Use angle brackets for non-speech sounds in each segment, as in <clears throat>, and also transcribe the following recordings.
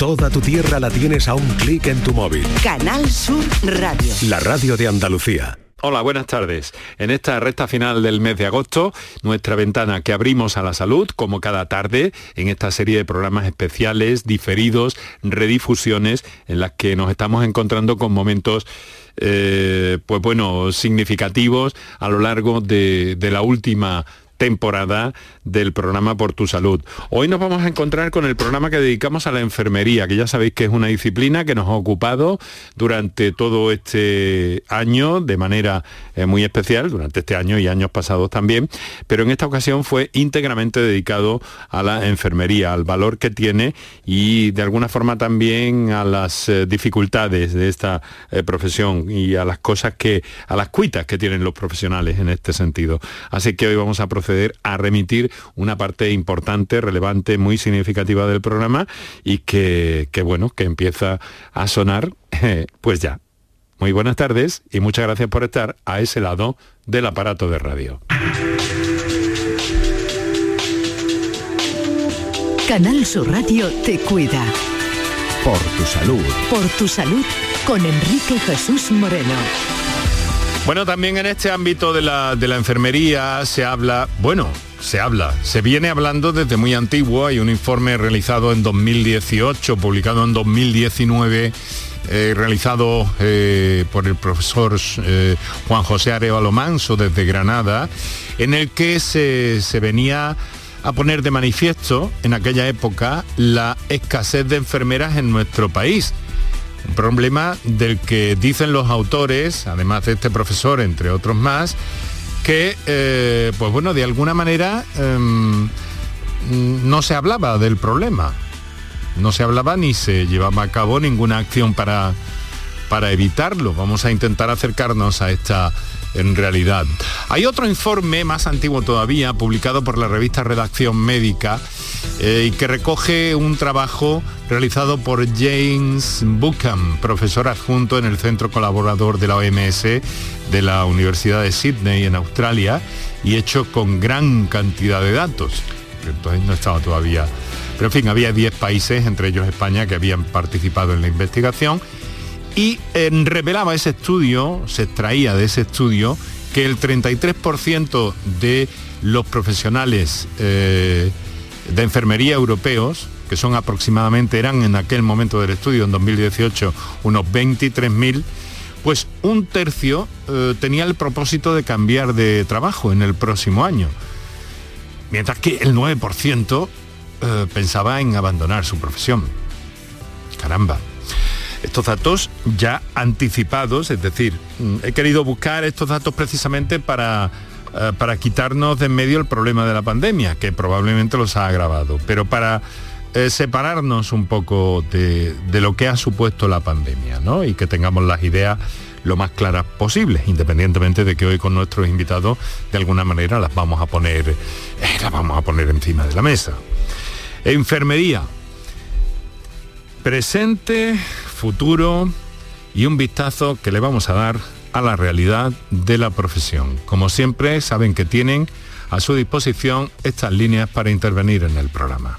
Toda tu tierra la tienes a un clic en tu móvil. Canal Sur Radio. La radio de Andalucía. Hola, buenas tardes. En esta recta final del mes de agosto, nuestra ventana que abrimos a la salud, como cada tarde, en esta serie de programas especiales, diferidos, redifusiones, en las que nos estamos encontrando con momentos eh, pues bueno, significativos a lo largo de, de la última temporada del programa Por tu Salud. Hoy nos vamos a encontrar con el programa que dedicamos a la enfermería, que ya sabéis que es una disciplina que nos ha ocupado durante todo este año de manera eh, muy especial, durante este año y años pasados también, pero en esta ocasión fue íntegramente dedicado a la enfermería, al valor que tiene y de alguna forma también a las eh, dificultades de esta eh, profesión y a las cosas que, a las cuitas que tienen los profesionales en este sentido. Así que hoy vamos a proceder a remitir una parte importante, relevante, muy significativa del programa y que, bueno, que empieza a sonar <laughs> pues ya. Muy buenas tardes y muchas gracias por estar a ese lado del aparato de radio. Canal Sur Radio te cuida. Por tu salud. Por tu salud con Enrique Jesús Moreno. Bueno, también en este ámbito de la, de la enfermería se habla, bueno, se habla, se viene hablando desde muy antiguo, hay un informe realizado en 2018, publicado en 2019, eh, realizado eh, por el profesor eh, Juan José Arevalo Manso desde Granada, en el que se, se venía a poner de manifiesto en aquella época la escasez de enfermeras en nuestro país un problema del que dicen los autores, además de este profesor, entre otros más, que, eh, pues bueno, de alguna manera em, no se hablaba del problema. No se hablaba ni se llevaba a cabo ninguna acción para, para evitarlo. Vamos a intentar acercarnos a esta en realidad. Hay otro informe más antiguo todavía, publicado por la revista Redacción Médica, eh, que recoge un trabajo realizado por James Buchan, profesor adjunto en el Centro Colaborador de la OMS de la Universidad de Sydney en Australia, y hecho con gran cantidad de datos. Entonces no estaba todavía... Pero en fin, había 10 países, entre ellos España, que habían participado en la investigación y revelaba ese estudio, se extraía de ese estudio, que el 33% de los profesionales eh, de enfermería europeos, que son aproximadamente, eran en aquel momento del estudio, en 2018, unos 23.000, pues un tercio eh, tenía el propósito de cambiar de trabajo en el próximo año. Mientras que el 9% eh, pensaba en abandonar su profesión. Caramba estos datos ya anticipados, es decir, mm, he querido buscar estos datos precisamente para, eh, para quitarnos de en medio el problema de la pandemia, que probablemente los ha agravado, pero para eh, separarnos un poco de, lo que ha supuesto la pandemia, ¿no? Y que tengamos las ideas lo más claras posibles, independientemente de que hoy con nuestros invitados de alguna manera las vamos a poner, eh, las vamos a poner encima de la mesa. Enfermería. Presente, futuro y un vistazo que le vamos a dar a la realidad de la profesión. Como siempre, saben que tienen a su disposición estas líneas para intervenir en el programa.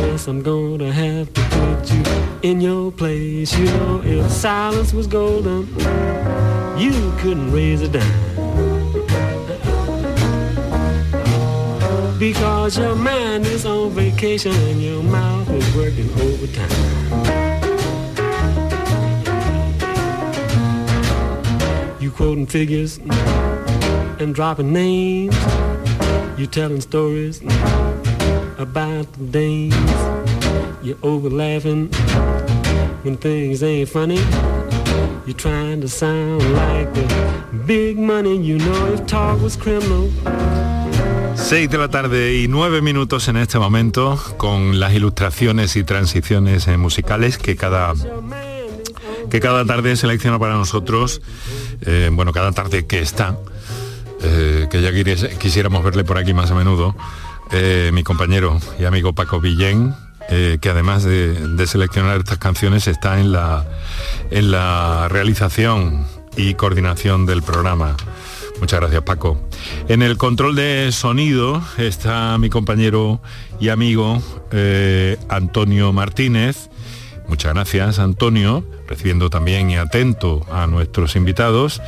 Guess I'm gonna have to put you in your place. You know, if silence was golden, you couldn't raise a dime. Because your mind is on vacation and your mouth is working overtime. You quoting figures and dropping names. You telling stories about the days. You're over laughing when things ain't funny. You're trying to sound like the big money. You know if talk was criminal. 6 de la tarde y 9 minutos en este momento con las ilustraciones y transiciones musicales que cada que cada tarde selecciona para nosotros, eh, bueno, cada tarde que está, eh, que ya quisiéramos verle por aquí más a menudo, eh, mi compañero y amigo Paco Villén, que además de, seleccionar estas canciones está en la, en la realización y coordinación del programa. Muchas gracias Paco. En el control de sonido está mi compañero y amigo Antonio Martínez Muchas gracias, Antonio, recibiendo también y atento a nuestros invitados.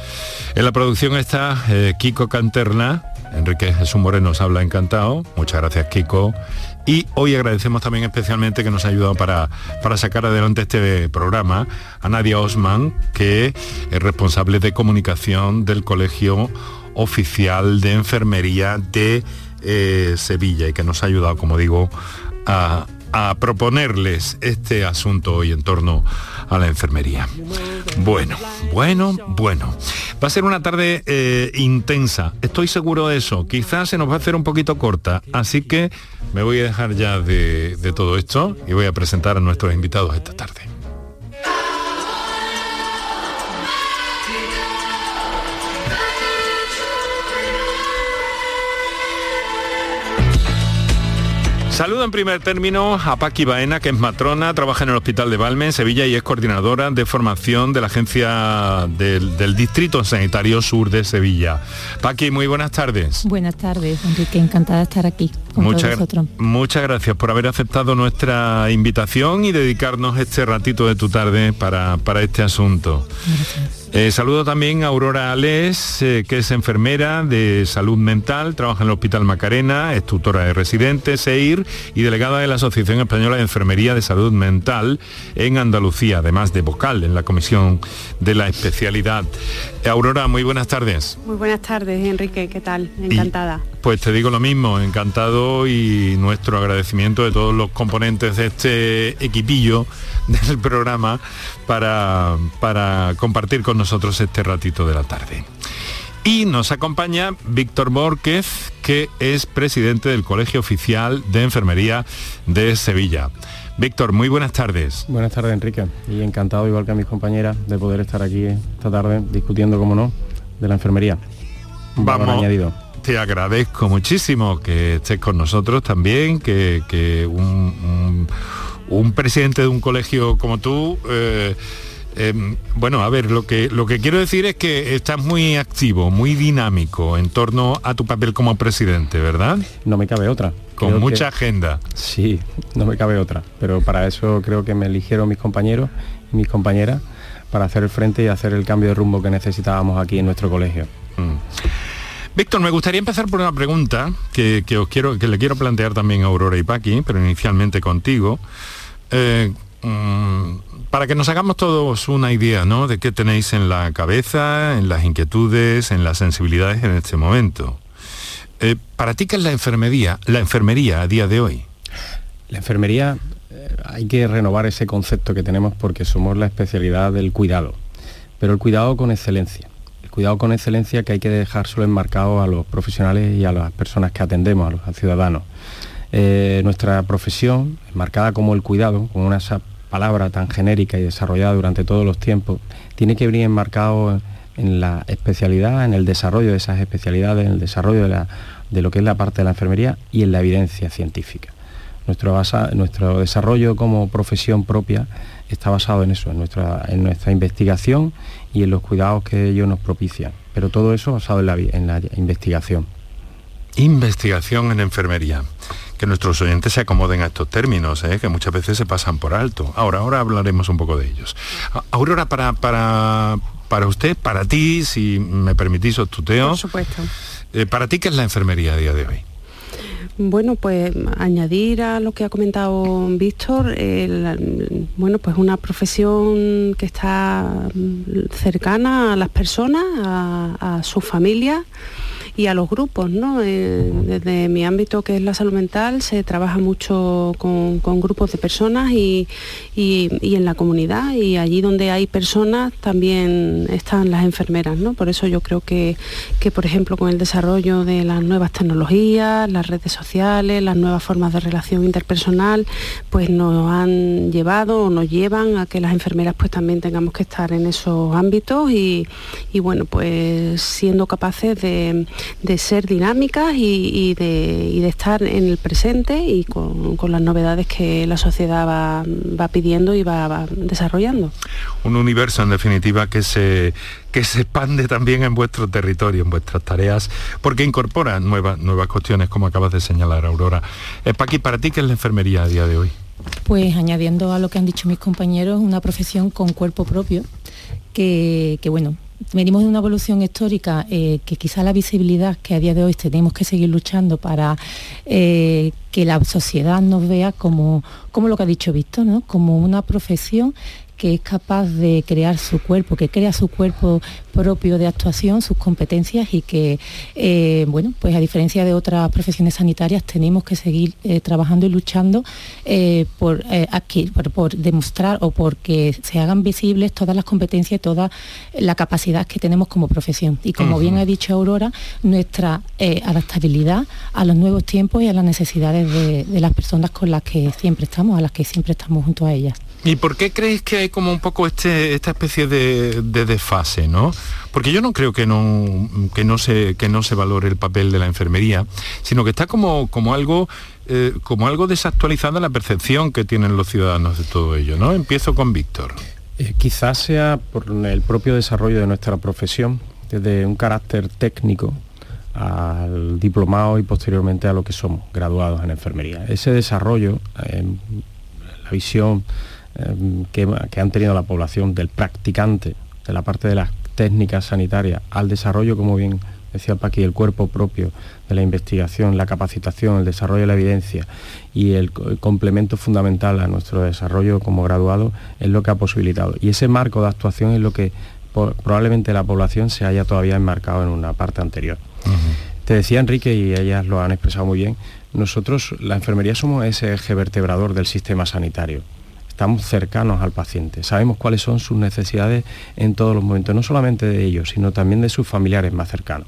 En la producción está eh, Kiko Canterna, Enrique Jesús Moreno nos habla encantado. Muchas gracias, Kiko. Y hoy agradecemos también especialmente que nos ha ayudado para, para sacar adelante este programa a Nadia Osman, que es responsable de comunicación del Colegio Oficial de Enfermería de eh, Sevilla y que nos ha ayudado, como digo, a, a proponerles este asunto hoy en torno a la enfermería. Bueno, bueno, bueno. Va a ser una tarde eh, intensa, estoy seguro de eso. Quizás se nos va a hacer un poquito corta, así que me voy a dejar ya de, de todo esto y voy a presentar a nuestros invitados esta tarde. Saludo en primer término a Paqui Baena, que es matrona, trabaja en el Hospital de Valme, en Sevilla, y es coordinadora de formación de la Agencia del, Distrito Sanitario Sur de Sevilla. Paqui, muy buenas tardes. Buenas tardes, Enrique, encantada de estar aquí con muchas, todos Muchas gracias por haber aceptado nuestra invitación y dedicarnos este ratito de tu tarde para, para este asunto. Eh, saludo también a Aurora Alés, eh, que es enfermera de salud mental, trabaja en el Hospital Macarena, es tutora de residentes, EIR y delegada de la Asociación Española de Enfermería de Salud Mental en Andalucía, además de vocal en la Comisión de la Especialidad. Eh, Aurora, muy buenas tardes. Muy buenas tardes, Enrique, ¿qué tal? Encantada. pues te digo lo mismo, encantado y nuestro agradecimiento de todos los componentes de este equipillo del programa para, para compartir con nosotros este ratito de la tarde. Y nos acompaña Víctor Borquez, que es presidente del Colegio Oficial de Enfermería de Sevilla. Víctor, muy buenas tardes. Buenas tardes, Enrique. Y encantado, igual que a mis compañeras, de poder estar aquí esta tarde discutiendo, como no, de la enfermería. Vamos, añadido. te agradezco muchísimo que estés con nosotros también, que, un un presidente de un colegio como tú, eh, em, bueno, a ver, lo que, lo que quiero decir es que estás muy activo, muy dinámico en torno a tu papel como presidente, ¿verdad? No me cabe otra. Con mucha agenda. Sí, no me cabe otra. Pero para eso creo que me eligieron mis compañeros y mis compañeras para hacer el frente y hacer el cambio de rumbo que necesitábamos aquí en nuestro colegio. Mm. Víctor, me gustaría empezar por una pregunta que, os quiero, que le quiero plantear también a Aurora y Paqui, pero inicialmente contigo. Eh, mm, para que nos hagamos todos una idea ¿no? de qué tenéis en la cabeza, en las inquietudes, en las sensibilidades en este momento. Eh, ¿Para ti qué es la enfermería, la enfermería a día de hoy? La enfermería eh, hay que renovar ese concepto que tenemos porque somos la especialidad del cuidado, pero el cuidado con excelencia. El cuidado con excelencia que hay que dejárselo enmarcado a los profesionales y a las personas que atendemos, a los ciudadanos. Eh, nuestra profesión, marcada como el cuidado, con una palabra tan genérica y desarrollada durante todos los tiempos, tiene que venir enmarcado en la especialidad, en el desarrollo de esas especialidades, en el desarrollo de, lo que es la parte de la enfermería y en la evidencia científica. Nuestro, nuestro desarrollo como profesión propia está basado en eso, en nuestra, en nuestra investigación y en los cuidados que ellos nos propician. Pero todo eso basado en la, en la investigación. Investigación en enfermería que nuestros oyentes se acomoden a estos términos, ¿eh? que muchas veces se pasan por alto. Ahora, ahora hablaremos un poco de ellos. Aurora, para, para, para usted, para ti, si me permitís os tuteo. Por supuesto. Eh, ¿Para ti qué es la enfermería a día de hoy? Bueno, pues añadir a lo que ha comentado Víctor, bueno, pues una profesión que está cercana a las personas, a, a sus familias y a los grupos, ¿no? Eh, desde mi ámbito que es la salud mental se trabaja mucho con, grupos de personas y, en la comunidad y allí donde hay personas también están las enfermeras, ¿no? Por eso yo creo que, que por ejemplo con el desarrollo de las nuevas tecnologías, las redes sociales, las nuevas formas de relación interpersonal, pues nos han llevado o nos llevan a que las enfermeras pues también tengamos que estar en esos ámbitos y, bueno, pues siendo capaces de, ser dinámicas y, de, estar en el presente y con, las novedades que la sociedad va, pidiendo y va, desarrollando. Un universo en definitiva que se que se expande también en vuestro territorio, en vuestras tareas, porque incorpora nuevas, nuevas cuestiones, como acabas de señalar, Aurora. Eh, Paqui, ¿para ti qué es la enfermería a día de hoy? Pues añadiendo a lo que han dicho mis compañeros, una profesión con cuerpo propio, que, bueno, venimos de una evolución histórica eh, que quizá la visibilidad que a día de hoy tenemos que seguir luchando para eh, que la sociedad nos vea como, como lo que ha dicho Víctor, ¿no? como una profesión que es capaz de crear su cuerpo, que crea su cuerpo propio de actuación, sus competencias y que, eh, bueno, pues a diferencia de otras profesiones sanitarias tenemos que seguir eh, trabajando y luchando eh, por, aquí, por, demostrar o porque se hagan visibles todas las competencias y toda la capacidad que tenemos como profesión. Y como bien ha dicho Aurora, nuestra adaptabilidad a los nuevos tiempos y a las necesidades de, de las personas con las que siempre estamos, a las que siempre estamos junto a ellas. ¿Y por qué creéis que hay como un poco este, esta especie de, desfase, ¿no? Porque yo no creo que no, que, no se, que no se valore el papel de la enfermería, sino que está como, como algo eh, como algo desactualizado en la percepción que tienen los ciudadanos de todo ello, ¿no? Empiezo con Víctor. Eh, quizás sea por el propio desarrollo de nuestra profesión, desde un carácter técnico al diplomado y posteriormente a lo que somos, graduados en enfermería. Ese desarrollo, la visión Em, que, han tenido la población del practicante, de la parte de las técnicas sanitarias, al desarrollo, como bien decía Paqui, el cuerpo propio de la investigación, la capacitación, el desarrollo de la evidencia y el, complemento fundamental a nuestro desarrollo como graduado es lo que ha posibilitado. Y ese marco de actuación es lo que probablemente la población se haya todavía enmarcado en una parte anterior. Te decía Enrique, y ellas lo han expresado muy bien, nosotros, la enfermería, somos ese eje vertebrador del sistema sanitario estamos cercanos al paciente, sabemos cuáles son sus necesidades en todos los momentos, no solamente de ellos, sino también de sus familiares más cercanos.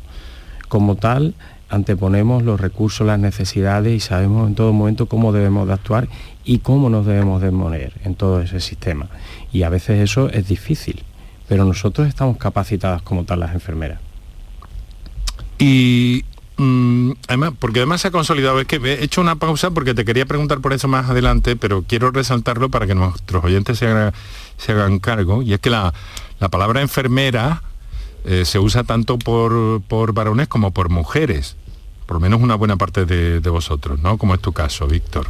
Como tal, anteponemos los recursos, las necesidades y sabemos en todo momento cómo debemos de actuar y cómo nos debemos de mover en todo ese sistema. Y a veces eso es difícil, pero nosotros estamos capacitadas como tal las enfermeras. Y Mm, además, porque además se ha consolidado, es que he hecho una pausa porque te quería preguntar por eso más adelante, pero quiero resaltarlo para que nuestros oyentes se hagan, cargo, y es que la, palabra enfermera eh, se usa tanto por, por, varones como por mujeres, por lo menos una buena parte de, vosotros, ¿no? Como es tu caso, Víctor.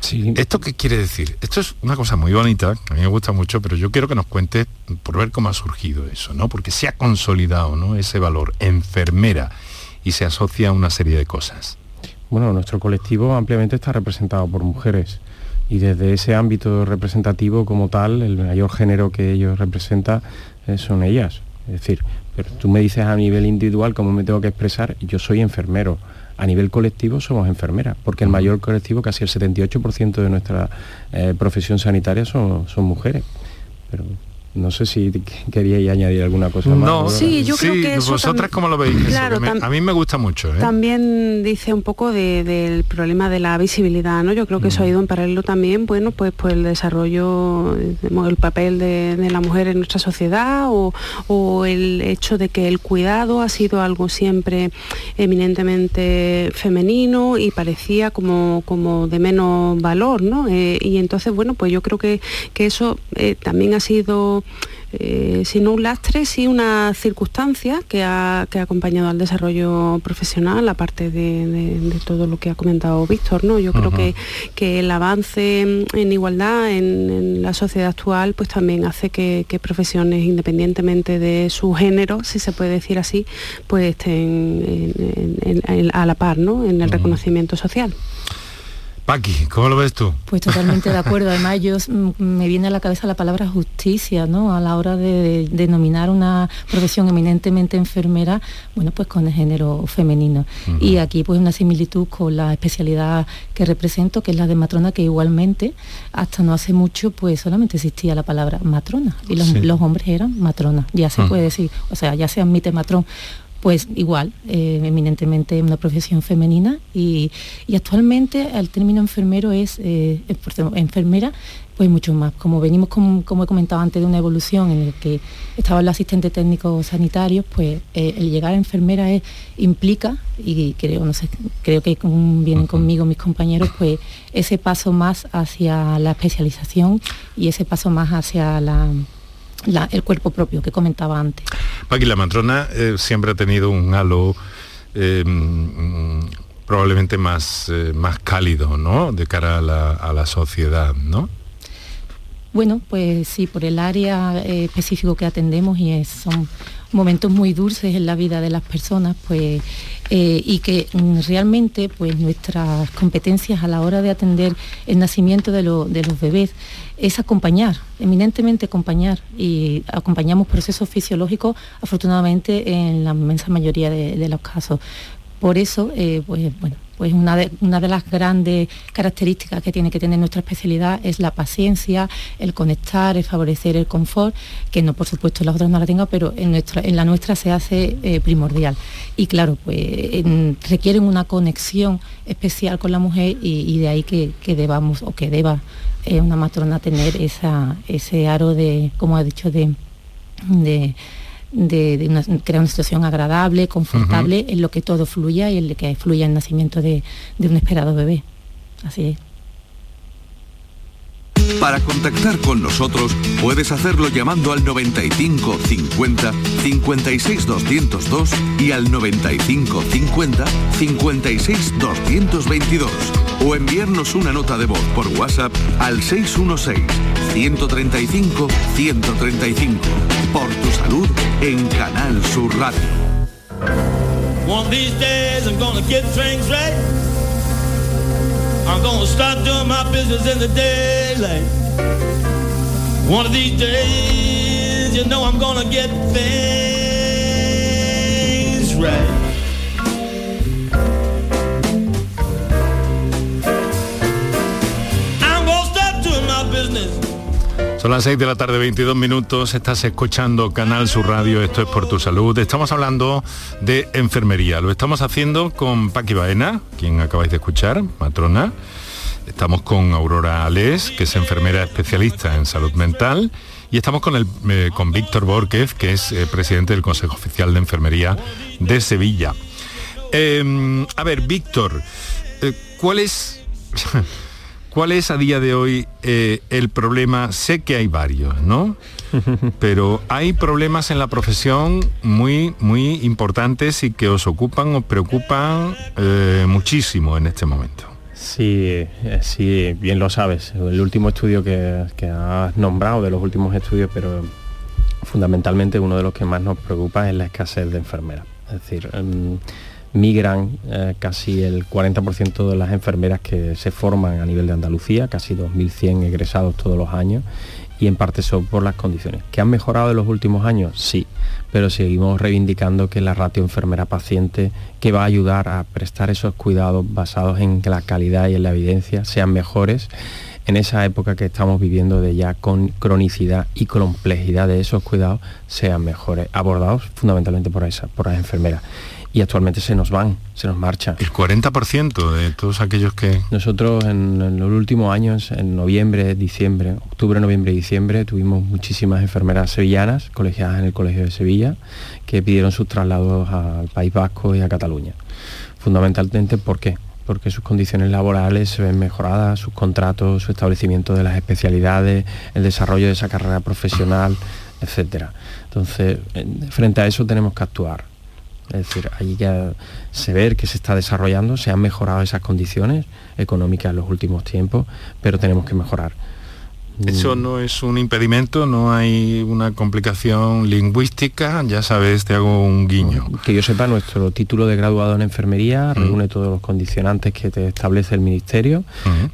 Sí. ¿Esto qué quiere decir? Esto es una cosa muy bonita, a mí me gusta mucho, pero yo quiero que nos cuentes por ver cómo ha surgido eso, ¿no? Porque se ha consolidado ¿no? ese valor, enfermera y se asocia a una serie de cosas. Bueno, nuestro colectivo ampliamente está representado por mujeres y desde ese ámbito representativo como tal, el mayor género que ellos representan eh, son ellas. Es decir, pero tú me dices a nivel individual cómo me tengo que expresar, yo soy enfermero. A nivel colectivo somos enfermeras, porque el mayor colectivo, casi el 78% de nuestra eh, profesión sanitaria son, son mujeres. Pero no sé si queríais añadir alguna cosa más. No, sí, yo creo que vosotras cómo lo veis. a mí me gusta mucho. ¿eh? También dice un poco del problema de la visibilidad, ¿no? Yo creo que eso ha mm. ido en paralelo también, bueno, pues, pues el desarrollo, el papel de, la mujer en nuestra sociedad o, el hecho de que el cuidado ha sido algo siempre eminentemente femenino y parecía como, como de menos valor, ¿no? Eh, y entonces, bueno, pues yo creo que, que eso eh, también ha sido eh, sino un lastre, sí una circunstancia que ha, acompañado al desarrollo profesional, aparte de, todo lo que ha comentado Víctor. ¿no? Yo creo que, que, el avance en igualdad en, la sociedad actual pues también hace que, profesiones, independientemente de su género, si se puede decir así, pues estén a la par ¿no? en el reconocimiento social. Paqui, ¿cómo lo ves tú? Pues totalmente de acuerdo. Además, yo mm, me viene a la cabeza la palabra justicia, ¿no? A la hora de, denominar una profesión eminentemente enfermera, bueno, pues con el género femenino. Y aquí pues una similitud con la especialidad que represento, que es la de matrona, que igualmente hasta no hace mucho pues solamente existía la palabra matrona y los, hombres eran matrona. Ya se puede decir, o sea, ya se admite matrón pues igual, eh, eminentemente una profesión femenina y, actualmente el término enfermero es, eh, enfermera, pues mucho más. Como venimos, como, he comentado antes, de una evolución en la que estaba el asistente técnico sanitario, pues eh, el llegar a enfermera implica, y creo, no sé, creo que vienen conmigo mis compañeros, pues ese paso más hacia la especialización y ese paso más hacia la el cuerpo propio que comentaba antes. Paqui, la matrona eh, siempre ha tenido un halo eh, probablemente más, eh, más cálido, ¿no? De cara a la, sociedad, ¿no? Bueno, pues sí, por el área específico que atendemos y son momentos muy dulces en la vida de las personas, pues y que mm, realmente pues nuestras competencias a la hora de atender el nacimiento de, de los bebés es acompañar, eminentemente acompañar, y acompañamos procesos fisiológicos afortunadamente en la inmensa mayoría de, los casos. Por eso, eh, pues bueno, pues una de, una de, las grandes características que tiene que tener nuestra especialidad es la paciencia, el conectar, el favorecer el confort, que no por supuesto las otras no la tengan, pero en, nuestra, en la nuestra se hace eh, primordial. Y claro, pues requieren una conexión especial con la mujer y, de ahí que, que, debamos o que deba una matrona tener esa, ese aro de, como ha dicho, de, crear una situación agradable, confortable, en lo que todo fluya y en lo que fluya el nacimiento de, de un esperado bebé. Así es. Para contactar con nosotros puedes hacerlo llamando al 95 50 56 202 y al 95 50 56 222 o enviarnos una nota de voz por WhatsApp al 616 135 135 por tu salud en Canal Sur Radio. One of these days I'm gonna get things right. I'm gonna start doing my business in the daylight. One of these days, you know I'm gonna get things right. Son las 6 de la tarde, 22 minutos, estás escuchando Canal Sur Radio, esto es por tu salud. Estamos hablando de enfermería, lo estamos haciendo con Paqui Baena, quien acabáis de escuchar, matrona. Estamos con Aurora Alés, que es enfermera especialista en salud mental. Y estamos con, el, eh, con Víctor Borquez, que es eh, presidente del Consejo Oficial de Enfermería de Sevilla. Em, a ver, Víctor, eh, ¿cuál es... <laughs> ¿Cuál es a día de hoy eh, el problema? Sé que hay varios, ¿no? <laughs> Pero hay problemas en la profesión muy, muy importantes y que os ocupan, os preocupan eh, muchísimo en este momento. Sí, eh, sí, bien lo sabes. El último estudio que, que has nombrado, de los últimos estudios, pero fundamentalmente uno de los que más nos preocupa es la escasez de enfermeras. Es decir, em, migran eh, casi el 40% de las enfermeras que se forman a nivel de Andalucía, casi 2.100 egresados todos los años, y en parte son por las condiciones. ¿Que han mejorado en los últimos años? Sí, pero seguimos reivindicando que la ratio enfermera-paciente, que va a ayudar a prestar esos cuidados basados en la calidad y en la evidencia sean mejores en esa época que estamos viviendo de ya con cronicidad y complejidad de esos cuidados sean mejores, abordados fundamentalmente por, esa, por las enfermeras y actualmente se nos van, se nos marcha. El 40% de todos aquellos que... Nosotros en, los últimos años, en noviembre, diciembre, octubre, noviembre y diciembre, tuvimos muchísimas enfermeras sevillanas, colegiadas en el Colegio de Sevilla, que pidieron sus traslados al País Vasco y a Cataluña. Fundamentalmente, ¿por qué? porque sus condiciones laborales se ven mejoradas, sus contratos, su establecimiento de las especialidades, el desarrollo de esa carrera profesional, etcétera. Entonces, frente a eso tenemos que actuar es decir, hay que se ver que se está desarrollando, se han mejorado esas condiciones económicas en los últimos tiempos, pero tenemos que mejorar. Eso no es un impedimento, no hay una complicación lingüística, ya sabes, te hago un guiño. Que yo sepa, nuestro título de graduado en enfermería reúne todos los condicionantes que te establece el Ministerio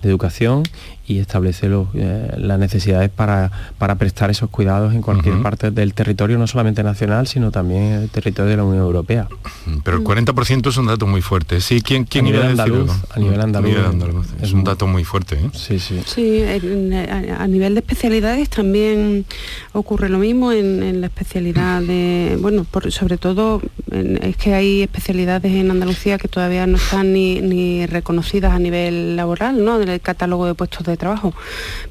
de Educación y establece eh, las necesidades para, para, prestar esos cuidados en cualquier parte del territorio, no solamente nacional, sino también en el territorio de la Unión Europea. Pero el 40% es un dato muy fuerte. Sí, ¿quién, quién a nivel andaluz, a nivel andaluz, Es un dato muy fuerte. ¿eh? Sí, sí. Sí, a, nivel de especialidades también ocurre lo mismo en, la especialidad de, bueno, sobre todo es que hay especialidades en Andalucía que todavía no están ni, ni reconocidas a nivel laboral, ¿no? En el catálogo de puestos de trabajo.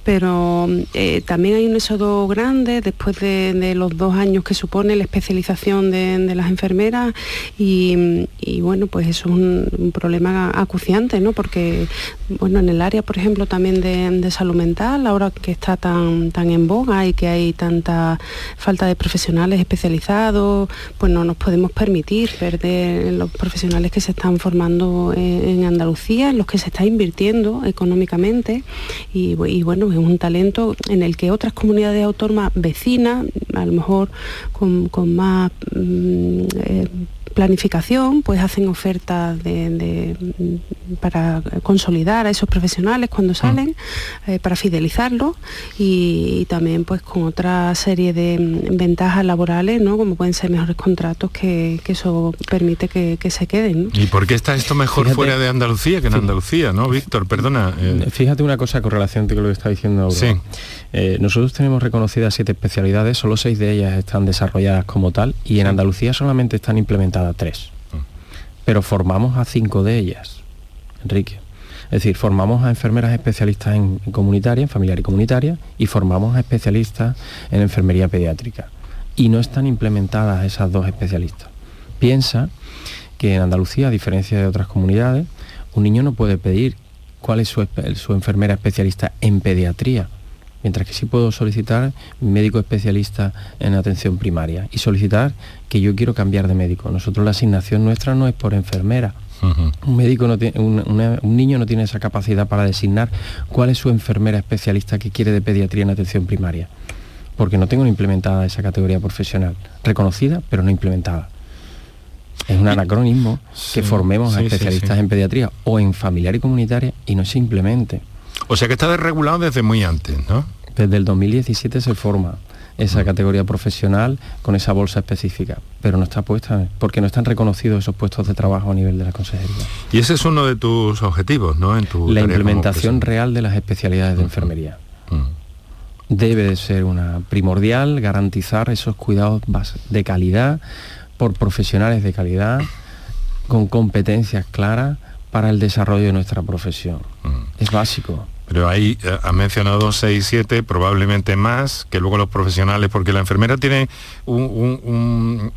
Pero eh, también hay un éxodo grande después de, los dos años que supone la especialización de, las enfermeras y, bueno, pues eso es un, problema acuciante, ¿no? Porque, bueno, en el área, por ejemplo, también de, salud mental, ahora que está tan, tan en boga y que hay tanta falta de profesionales especializados, pues no nos podemos permitir perder los profesionales que se están formando en Andalucía, en los que se está invirtiendo económicamente y, bueno, es un talento en el que otras comunidades autónomas vecinas, a lo mejor con, más mm, eh, planificación, pues hacen ofertas para consolidar a esos profesionales cuando salen, mm. eh, para fidelizarlos y, también pues con otra serie de mm, ventajas laborales, ¿no? como pueden ser mejores contratos que, eso permite que, se queden. ¿Y por qué está esto mejor fuera de Andalucía que en Andalucía, no, Víctor? Perdona. Eh. Fíjate una cosa con relación a lo que está diciendo Sí. Eh, nosotros tenemos reconocidas siete especialidades, solo seis de ellas están desarrolladas como tal y en Andalucía solamente están implementadas tres. Pero formamos a cinco de ellas, Enrique. Es decir, formamos a enfermeras especialistas en, comunitaria, en familiar y comunitaria, y formamos a especialistas en enfermería pediátrica. Y no están implementadas esas dos especialistas. Piensa que en Andalucía, a diferencia de otras comunidades, un niño no puede pedir cuál es su, su enfermera especialista en pediatría, mientras que sí puedo solicitar médico especialista en atención primaria y solicitar que yo quiero cambiar de médico. Nosotros la asignación nuestra no es por enfermera. Un médico no tiene, un, niño no tiene esa capacidad para designar cuál es su enfermera especialista que quiere de pediatría en atención primaria, porque no tengo implementada esa categoría profesional, reconocida pero no implementada. Es un anacronismo que formemos a especialistas en pediatría o en familiar y comunitaria y no se implemente. O sea que está desregulado desde muy antes, ¿no? Desde el 2017 se forma esa mm. categoría profesional con esa bolsa específica, pero no está puesta porque no están reconocidos esos puestos de trabajo a nivel de la consejería. Y ese es uno de tus objetivos, ¿no? En tu la implementación real de las especialidades de enfermería. Debe de ser una primordial garantizar esos cuidados de calidad por profesionales de calidad con competencias claras para el desarrollo de nuestra profesión. Es básico. Pero ahí eh, ha mencionado 6, 7, probablemente más, que luego los profesionales, porque la enfermera tiene un,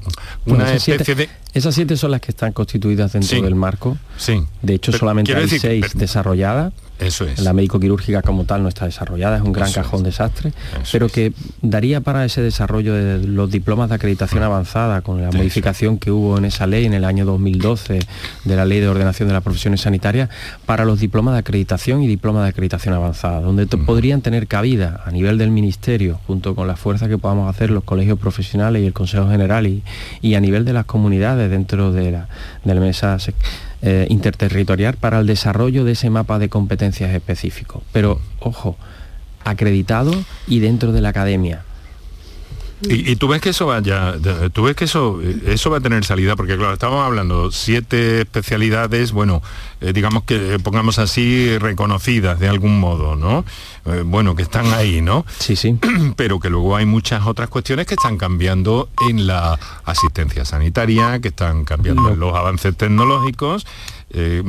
una especie de... Esas siete son las que están constituidas dentro del marco. Sí. De hecho, solamente hay seis desarrolladas eso es. La médico-quirúrgica como tal no está desarrollada, es un gran cajón desastre, pero que daría para ese desarrollo de los diplomas de acreditación mm. avanzada, con la modificación que hubo en esa ley en el año 2012 de la Ley de Ordenación de las Profesiones Sanitarias, para los diplomas de acreditación y diplomas de acreditación avanzada, donde podrían tener cabida a nivel del Ministerio, junto con la fuerza que podamos hacer los colegios profesionales y el Consejo General, y, a nivel de las comunidades dentro de la, mesa eh, interterritorial para el desarrollo de ese mapa de competencias específicos. Pero, ojo, acreditado y dentro de la academia. Y, tú ves que eso vaya, tú ves que eso, eso va a tener salida, porque claro, estamos hablando siete especialidades, bueno, eh, digamos que pongamos así reconocidas de algún modo, ¿no? Eh, bueno, que están ahí, ¿no? Sí, sí. <clears throat> Pero que luego hay muchas otras cuestiones que están cambiando en la asistencia sanitaria, que están cambiando en los avances tecnológicos eh,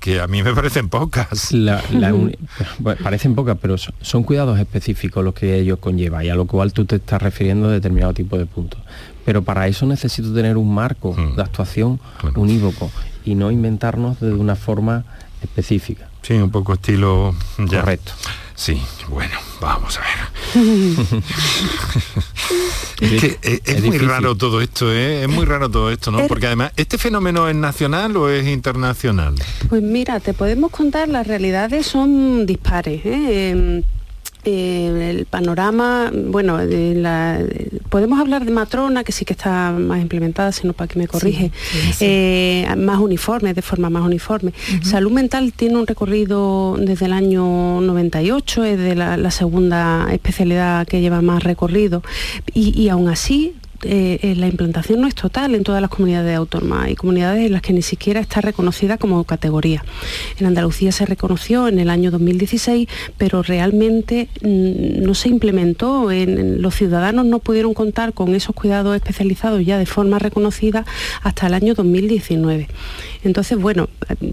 que a mí me parecen pocas. <laughs> parecen pocas, pero son, cuidados específicos los que ellos conllevan y a lo cual tú te estás refiriendo a determinado tipo de puntos. Pero para eso necesito tener un marco hmm. de actuación unívoco y no inventarnos de una forma específica. Sí, un poco estilo... Correcto. Sí, bueno, vamos a ver. <laughs> es que eh, es, muy raro todo esto, ¿eh? es muy raro todo esto, ¿no? Porque además, ¿este fenómeno es nacional o es internacional? Pues mira, te podemos contar, las realidades son dispares. ¿eh? Eh, el panorama, bueno, podemos hablar de matrona, que sí que está más implementada, sino para que me corrige, eh, más uniforme, de forma más uniforme. Salud mental tiene un recorrido desde el año 98, es de la, segunda especialidad que lleva más recorrido, y, y aún así eh, eh, la implantación no es total en todas las comunidades autónomas. Hay comunidades en las que ni siquiera está reconocida como categoría. En Andalucía se reconoció en el año 2016, pero realmente mm, no se implementó. los ciudadanos no pudieron contar con esos cuidados especializados ya de forma reconocida hasta el año 2019. Entonces, bueno,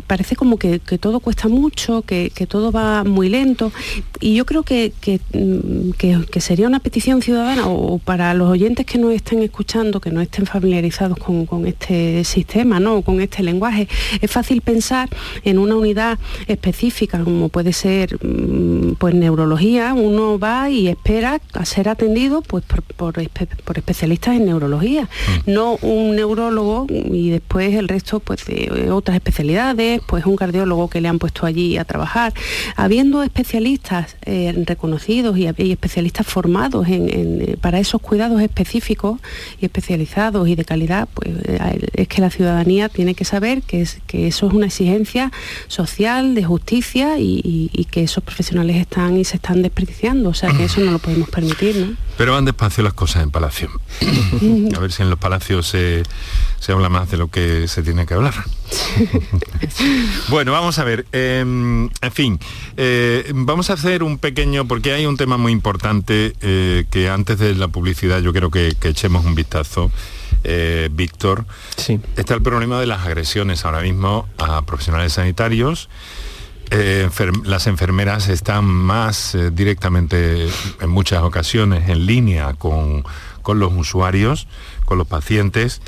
parece como que, todo cuesta mucho, que, todo va muy lento y yo creo que, mm, sería una petición ciudadana o, para los oyentes que nos estén escuchando, que no estén familiarizados con, este sistema, ¿no? con este lenguaje, es fácil pensar en una unidad específica como puede ser mm, pues neurología, uno va y espera a ser atendido pues, por, especialistas en neurología, mm. no un neurólogo y después el resto pues de otras especialidades, pues un cardiólogo que le han puesto allí a trabajar. Habiendo especialistas eh, reconocidos y, especialistas formados eh, para esos cuidados específicos y especializados y de calidad, pues eh, es que la ciudadanía tiene que saber que, es, que eso es una exigencia social, de justicia y, que esos profesionales están y se están desperdiciando. O sea que eso no lo podemos permitir. ¿no? Pero van despacio las cosas en Palacio. <laughs> a ver si en los palacios se, se habla más de lo que se tiene que hablar. <laughs> bueno, vamos a ver. Em, en fin, eh, vamos a hacer un pequeño, porque hay un tema muy importante eh, que antes de la publicidad yo creo que, echemos un vistazo. Eh, Víctor, sí. está el problema de las agresiones ahora mismo a profesionales sanitarios. las enfermeras están más directamente, en muchas ocasiones, en línea con, con los usuarios, con los pacientes.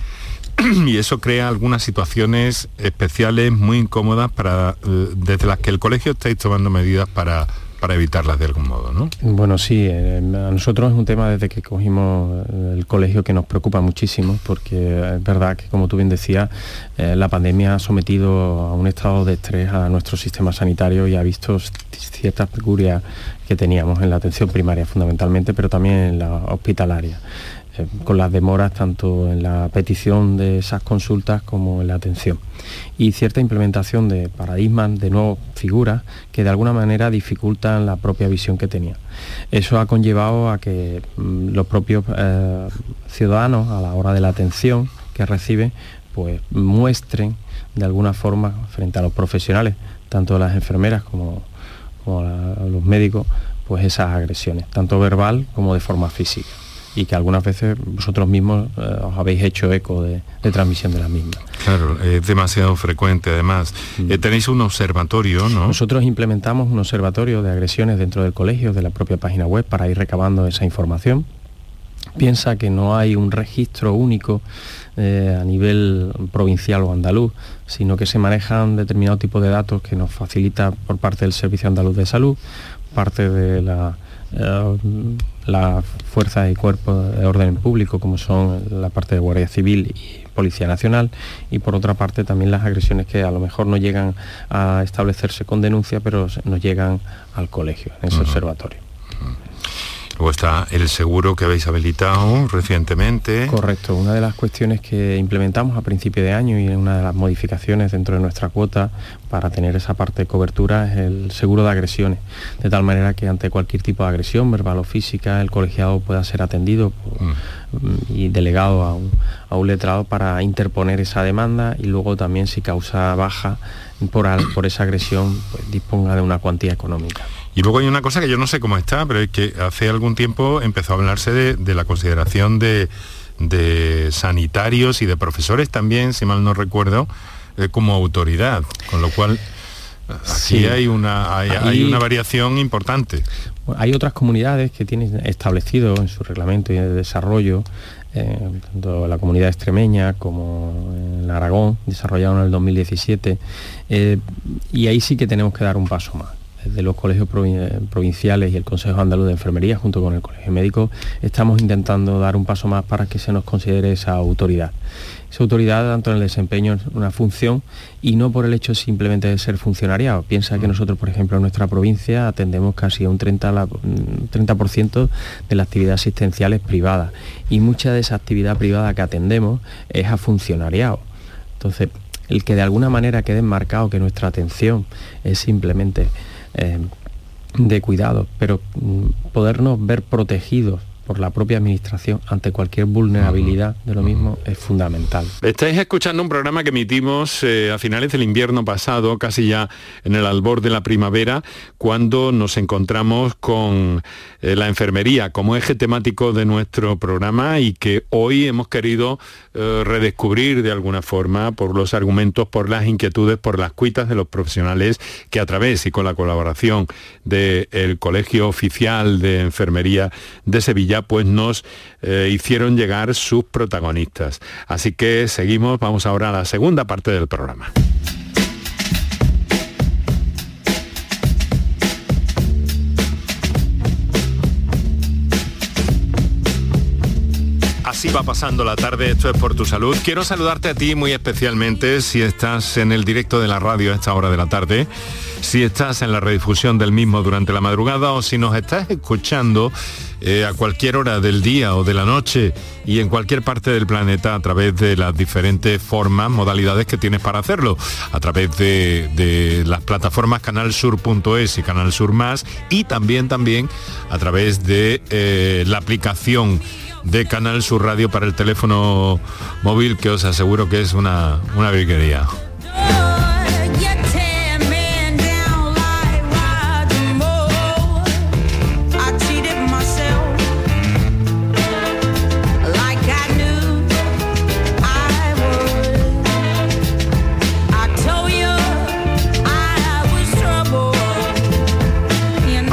<clears throat> y eso crea algunas situaciones especiales muy incómodas para, eh, desde las que el colegio estáis tomando medidas para, para evitarlas de algún modo, ¿no? Bueno, sí, eh, a nosotros es un tema desde que cogimos eh, el colegio que nos preocupa muchísimo, porque es verdad que, como tú bien decías, la pandemia ha sometido a un estado de estrés a nuestro sistema sanitario y ha visto ciertas peculiaridades que teníamos en la atención primaria fundamentalmente, pero también en la hospitalaria. Eh, con las demoras tanto en la petición de esas consultas como en la atención. Y cierta implementación de paradigmas, de nuevas figuras, que de alguna manera dificultan la propia visión que tenía. Eso ha conllevado a que mm, los propios eh, ciudadanos, a la hora de la atención que reciben, pues muestren de alguna forma frente a los profesionales, tanto las enfermeras como, los médicos, pues esas agresiones, tanto verbal como de forma física y que algunas veces vosotros mismos eh, os habéis hecho eco de, transmisión de la misma. Claro, es demasiado frecuente además. Mm. Eh, tenéis un observatorio, ¿no? Nosotros implementamos un observatorio de agresiones dentro del colegio, de la propia página web, para ir recabando esa información. Piensa que no hay un registro único eh, a nivel provincial o andaluz, sino que se manejan determinado tipo de datos que nos facilita por parte del Servicio Andaluz de Salud, parte de la las fuerzas y cuerpos de orden público, como son la parte de Guardia Civil y Policía Nacional, y por otra parte también las agresiones que a lo mejor no llegan a establecerse con denuncia, pero nos llegan al colegio, en ese observatorio. Luego está el seguro que habéis habilitado recientemente. Correcto, una de las cuestiones que implementamos a principio de año y una de las modificaciones dentro de nuestra cuota para tener esa parte de cobertura es el seguro de agresiones, de tal manera que ante cualquier tipo de agresión, verbal o física, el colegiado pueda ser atendido mm. y delegado a un, letrado para interponer esa demanda y luego también si causa baja por, por esa agresión, pues disponga de una cuantía económica. Y luego hay una cosa que yo no sé cómo está, pero es que hace algún tiempo empezó a hablarse de, la consideración de, sanitarios y de profesores también, si mal no recuerdo, eh, como autoridad, con lo cual aquí hay, una, hay, una variación importante. Hay otras comunidades que tienen establecido en su reglamento y de desarrollo, eh, tanto la comunidad extremeña como en Aragón, desarrollado en el 2017, eh, y ahí sí que tenemos que dar un paso más de los colegios provinciales y el Consejo Andaluz de Enfermería, junto con el Colegio Médico, estamos intentando dar un paso más para que se nos considere esa autoridad. Esa autoridad tanto en el desempeño de una función y no por el hecho simplemente de ser funcionariado. Piensa que nosotros, por ejemplo, en nuestra provincia atendemos casi a un 30%, 30 de las actividades asistenciales privadas y mucha de esa actividad privada que atendemos es a funcionariado. Entonces, el que de alguna manera quede enmarcado que nuestra atención es simplemente eh, de cuidado, pero mm, podernos ver protegidos por la propia administración ante cualquier vulnerabilidad de lo mismo es fundamental. Estáis escuchando un programa que emitimos eh, a finales del invierno pasado, casi ya en el albor de la primavera, cuando nos encontramos con eh, la enfermería como eje temático de nuestro programa y que hoy hemos querido eh, redescubrir de alguna forma por los argumentos, por las inquietudes, por las cuitas de los profesionales que a través y con la colaboración del Colegio Oficial de Enfermería de Sevilla pues nos eh, hicieron llegar sus protagonistas. Así que seguimos, vamos ahora a la segunda parte del programa. Así va pasando la tarde, esto es por tu salud. Quiero saludarte a ti muy especialmente si estás en el directo de la radio a esta hora de la tarde, si estás en la redifusión del mismo durante la madrugada o si nos estás escuchando eh, a cualquier hora del día o de la noche y en cualquier parte del planeta a través de las diferentes formas, modalidades que tienes para hacerlo, a través de, las plataformas canalsur.es y Canal Sur Más y también, también a través de eh, la aplicación de Canal Sur Radio para el teléfono móvil que os aseguro que es una, una virguería.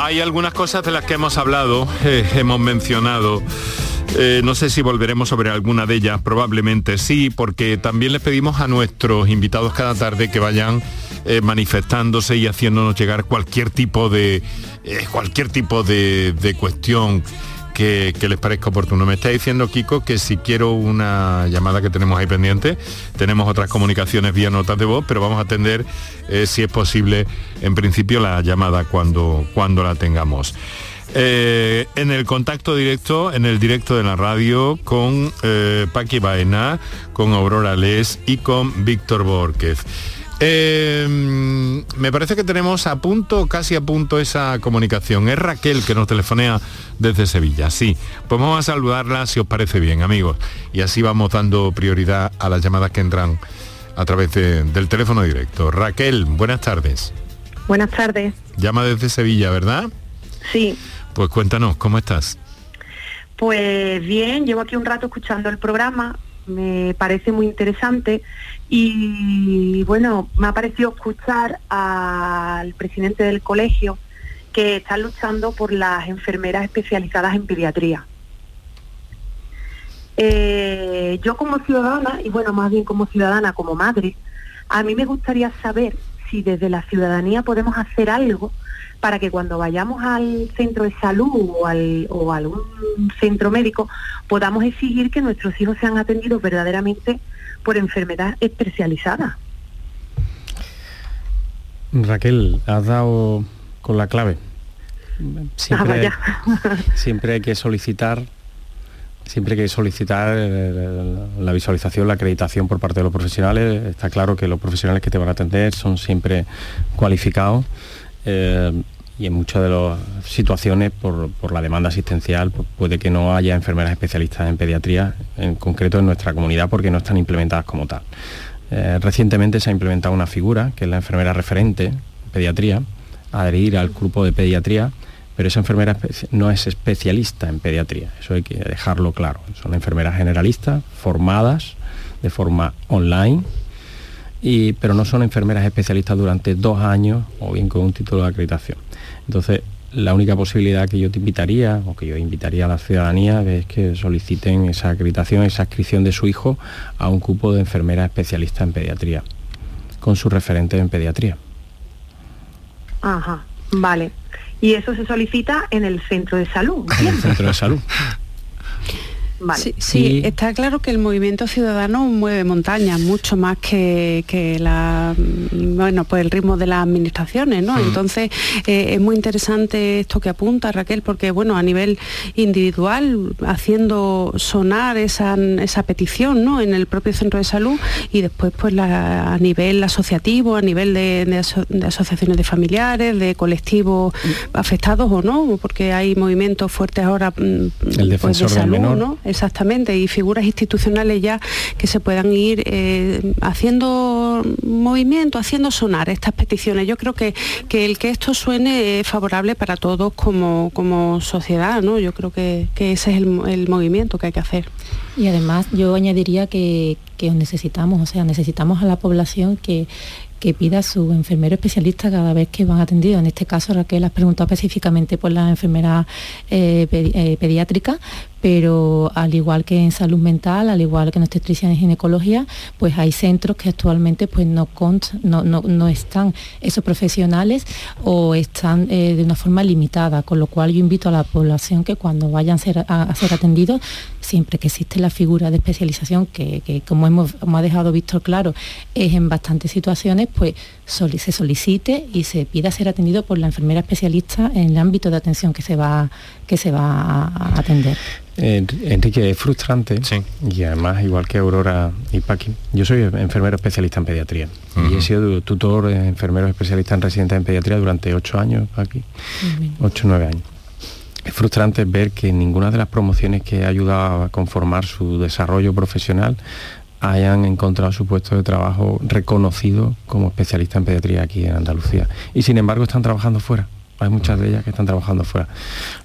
Hay algunas cosas de las que hemos hablado, eh, hemos mencionado. Eh, no sé si volveremos sobre alguna de ellas, probablemente sí, porque también les pedimos a nuestros invitados cada tarde que vayan eh, manifestándose y haciéndonos llegar cualquier tipo de cualquier tipo de, cuestión que, les parezca oportuno. Me está diciendo Kiko que si quiero una llamada que tenemos ahí pendiente, tenemos otras comunicaciones vía notas de voz, pero vamos a atender eh, si es posible en principio la llamada cuando, cuando la tengamos. Eh, en el contacto directo, en el directo de la radio con eh, Paqui Baena, con Aurora Les y con Víctor Borquez. me parece que tenemos a punto, casi a punto esa comunicación. Es Raquel que nos telefonea desde Sevilla. Sí, pues vamos a saludarla si os parece bien, amigos. Y así vamos dando prioridad a las llamadas que entran a través del teléfono directo. Raquel, buenas tardes. Buenas tardes. Llama desde Sevilla, ¿verdad? Sí. Pues cuéntanos, ¿cómo estás? Pues bien, llevo aquí un rato escuchando el programa, me parece muy interesante y bueno, me ha parecido escuchar al presidente del colegio que está luchando por las enfermeras especializadas en pediatría. Eh, yo como ciudadana, y bueno, más bien como ciudadana, como madre, a mí me gustaría saber si desde la ciudadanía podemos hacer algo para que cuando vayamos al centro de salud o, al, o a algún centro médico podamos exigir que nuestros hijos sean atendidos verdaderamente por enfermedad especializada. Raquel, has dado con la clave. Siempre, ah, <laughs> siempre hay que solicitar siempre hay que solicitar eh, la visualización, la acreditación por parte de los profesionales. Está claro que los profesionales que te van a atender son siempre cualificados eh, y en muchas de las situaciones por, la demanda asistencial pues puede que no haya enfermeras especialistas en pediatría, en concreto en nuestra comunidad porque no están implementadas como tal. Eh, recientemente se ha implementado una figura, que es la enfermera referente en pediatría, adherir al grupo de pediatría, pero esa enfermera no es especialista en pediatría, eso hay que dejarlo claro. Son enfermeras generalistas, formadas de forma online, pero no son enfermeras especialistas durante dos años o bien con un título de acreditación. Entonces, la única posibilidad que yo te invitaría, o que yo invitaría a la ciudadanía, es que soliciten esa acreditación, esa inscripción de su hijo a un cupo de enfermera especialista en pediatría, con su referente en pediatría. Ajá. Vale. Y eso se solicita en el centro de salud. En el centro de salud. <laughs> Sí, sí, está claro que el movimiento ciudadano mueve montañas mucho más que, que la, bueno, pues el ritmo de las administraciones, ¿no? Entonces eh, es muy interesante esto que apunta Raquel, porque bueno, a nivel individual, haciendo sonar esa, esa petición, ¿no? En el propio centro de salud y después pues la, a nivel asociativo, a nivel de, asociaciones de familiares, de colectivos afectados o no, porque hay movimientos fuertes ahora el pues, defensor de salud, ¿no? Exactamente, y figuras institucionales ya que se puedan ir eh, haciendo movimiento, haciendo sonar estas peticiones. Yo creo que, que el que esto suene es favorable para todos como, como sociedad, ¿no? Yo creo que, ese es el, movimiento que hay que hacer. Y además yo añadiría que, que necesitamos, o sea, necesitamos a la población que, que pida su enfermero especialista cada vez que van atendidos. En este caso, Raquel has preguntado específicamente por la enfermera eh, eh, pediátrica, pero al igual que en salud mental, al igual que en obstetricia y ginecología, pues hay centros que actualmente pues no, no, están esos profesionales o están eh, de una forma limitada, con lo cual yo invito a la población que cuando vayan a ser, atendidos, siempre que existe la figura de especialización, que, como, hemos, ha dejado Víctor claro, es en bastantes situaciones, pues se solicite y se pida ser atendido por la enfermera especialista en el ámbito de atención que se va, que se va a atender. Enrique, es frustrante y además igual que Aurora y Paqui, yo soy enfermero especialista en pediatría y he sido tutor enfermero especialista en residentes en pediatría durante ocho años aquí, ocho o nueve años. Es frustrante ver que ninguna de las promociones que ha ayudado a conformar su desarrollo profesional hayan encontrado su puesto de trabajo reconocido como especialista en pediatría aquí en Andalucía. Y sin embargo están trabajando fuera. Hay muchas de ellas que están trabajando fuera.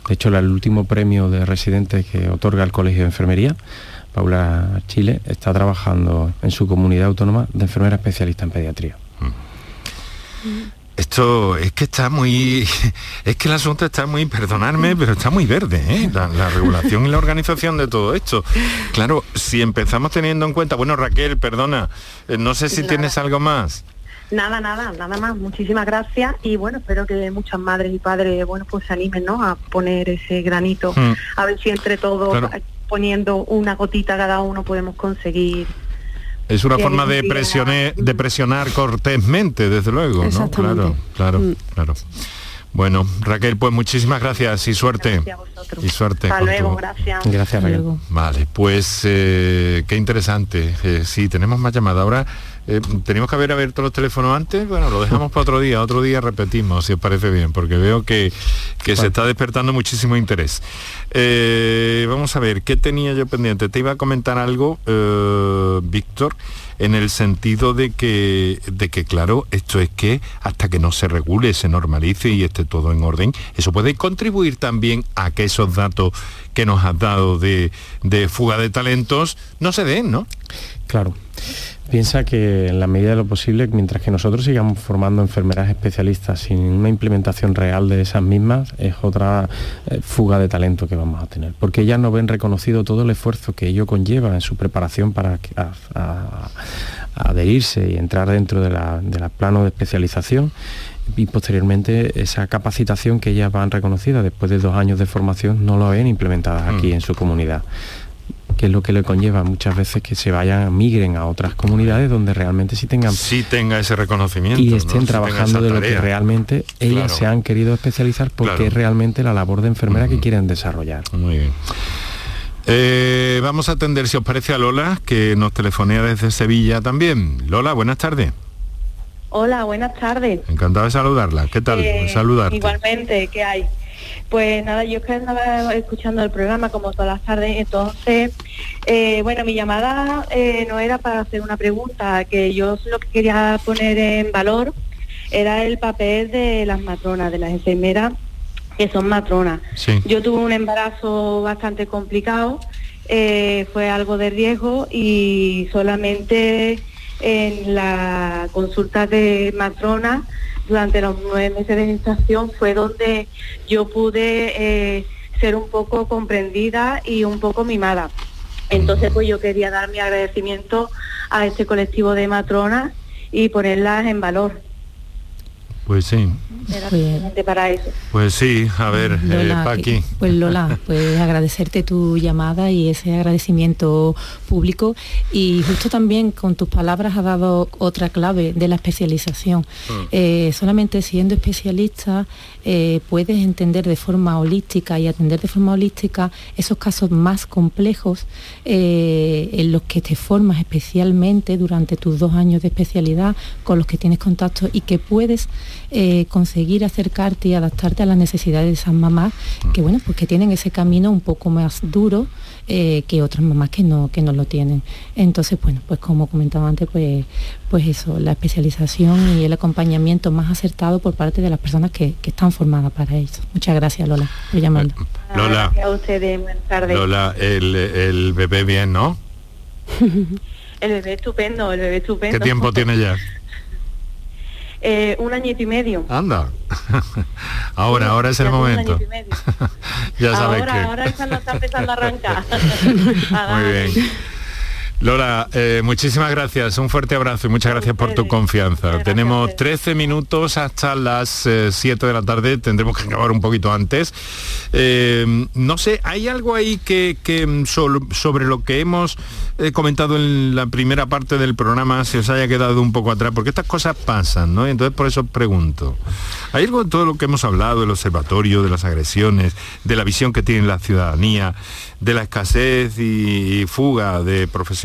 De hecho, el último premio de residentes que otorga el Colegio de Enfermería, Paula Chile, está trabajando en su comunidad autónoma de enfermera especialista en pediatría. Esto es que está muy, <laughs> es que el asunto está muy, perdonadme, pero está muy verde, ¿eh? la, regulación y la organización de todo esto. Claro, si empezamos teniendo en cuenta, bueno Raquel, perdona, eh, no sé si tienes algo más. Nada, nada, nada más. Muchísimas gracias y bueno, espero que muchas madres y padres, bueno, pues se animen, ¿no? A poner ese granito, hmm. a ver si entre todos poniendo una gotita cada uno podemos conseguir es una forma de presionar, de presionar cortésmente, desde luego, ¿no? Claro, claro, mm. claro. Bueno, Raquel, pues muchísimas gracias y suerte. y suerte. Hasta luego, gracias. Gracias, Raquel. Vale, pues eh, qué interesante. Eh, sí, tenemos más llamadas. Ahora eh, teníamos que haber abierto los teléfonos antes. Bueno, lo dejamos para otro día. Otro día repetimos, si os parece bien, porque veo que, que se está despertando muchísimo interés. vamos a ver, ¿qué tenía yo pendiente? Te iba a comentar algo, Víctor en el sentido de que, de que, claro, esto es que hasta que no se regule, se normalice y esté todo en orden, eso puede contribuir también a que esos datos que nos has dado de, de fuga de talentos no se den, ¿no? Claro. Piensa que en la medida de lo posible, mientras que nosotros sigamos formando enfermeras especialistas sin una implementación real de esas mismas, es otra eh, fuga de talento que vamos a tener. Porque ellas no ven reconocido todo el esfuerzo que ello conlleva en su preparación para adherirse y entrar dentro de la, de plano de especialización y posteriormente esa capacitación que ellas van reconocidas después de dos años de formación no lo ven implementadas aquí mm. en su comunidad que es lo que le conlleva muchas veces que se vayan, migren a otras comunidades donde realmente sí tengan... Sí tenga ese reconocimiento. Y estén trabajando de lo que realmente ellas se han querido especializar porque es realmente la labor de enfermera que quieren desarrollar. Muy bien. Eh, vamos a atender, si os parece, a Lola, que nos telefonea desde Sevilla también. Lola, buenas tardes. Hola, buenas tardes. Encantado de saludarla. ¿Qué tal? Eh, Igualmente, ¿qué hay? Pues nada, yo es que andaba escuchando el programa como todas las tardes, entonces, eh, bueno, mi llamada eh, no era para hacer una pregunta, que yo lo que quería poner en valor era el papel de las matronas, de las enfermeras que son matronas. Yo tuve un embarazo bastante complicado, eh, fue algo de riesgo y solamente en la consulta de matrona durante los nueve meses de gestación fue donde yo pude eh, ser un poco comprendida y un poco mimada. Entonces pues yo quería dar mi agradecimiento a este colectivo de matronas y ponerlas en valor. Pues sí. Era Pues- para eso. Pues sí, a ver, eh, Lola, Paqui. que- pues Lola, <laughs> pues agradecerte tu llamada y ese agradecimiento público y justo también con tus palabras has dado otra clave de la especialización. Eh, solamente siendo especialista eh, puedes entender de forma holística y atender de forma holística esos casos más complejos eh, en los que te formas especialmente durante tus dos años de especialidad, con los que tienes contacto y que puedes eh, conseguir acercarte y adaptarte a las necesidades de esas mamás que bueno pues que tienen ese camino un poco más duro eh, que otras mamás que no que no lo tienen entonces bueno pues como comentaba antes pues pues eso la especialización y el acompañamiento más acertado por parte de las personas que, que están formadas para eso muchas gracias Lola por llamarnos Lola. Gracias a ustedes, buenas tardes. Lola, el, el bebé bien, ¿no? <laughs> El bebé estupendo, el bebé estupendo. ¿Qué tiempo tiene ya? <laughs> Eh, un añito y medio. Anda. <laughs> ahora, ahora es el Ya momento. <laughs> ya sabes ahora, que. ahora es cuando está empezando a arrancar. <laughs> Muy bien. Lola, eh, muchísimas gracias, un fuerte abrazo y muchas gracias por tu confianza. Tenemos 13 minutos hasta las eh, 7 de la tarde, tendremos que acabar un poquito antes. Eh, no sé, ¿hay algo ahí que, que, mm, sobre lo que hemos eh, comentado en la primera parte del programa se os haya quedado un poco atrás? Porque estas cosas pasan, ¿no? Y Entonces por eso pregunto. ¿Hay algo en todo lo que hemos hablado, del observatorio, de las agresiones, de la visión que tiene la ciudadanía, de la escasez y, y fuga de profesionales?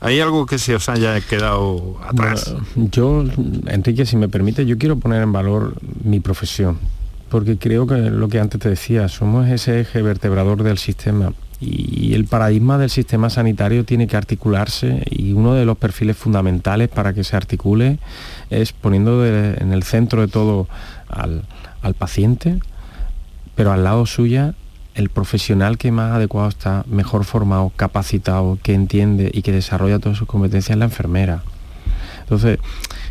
¿Hay algo que se os haya quedado atrás? Yo, Enrique, si me permite, yo quiero poner en valor mi profesión, porque creo que lo que antes te decía, somos ese eje vertebrador del sistema y el paradigma del sistema sanitario tiene que articularse y uno de los perfiles fundamentales para que se articule es poniendo en el centro de todo al, al paciente, pero al lado suya el profesional que más adecuado está, mejor formado, capacitado, que entiende y que desarrolla todas sus competencias es la enfermera. Entonces,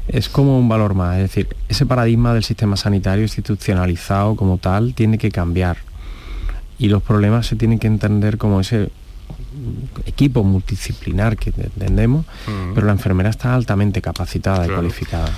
es como un valor más, es decir, ese paradigma del sistema sanitario institucionalizado como tal tiene que cambiar y los problemas se tienen que entender como ese equipo multidisciplinar que entendemos, Mm. pero la enfermera está altamente capacitada y cualificada.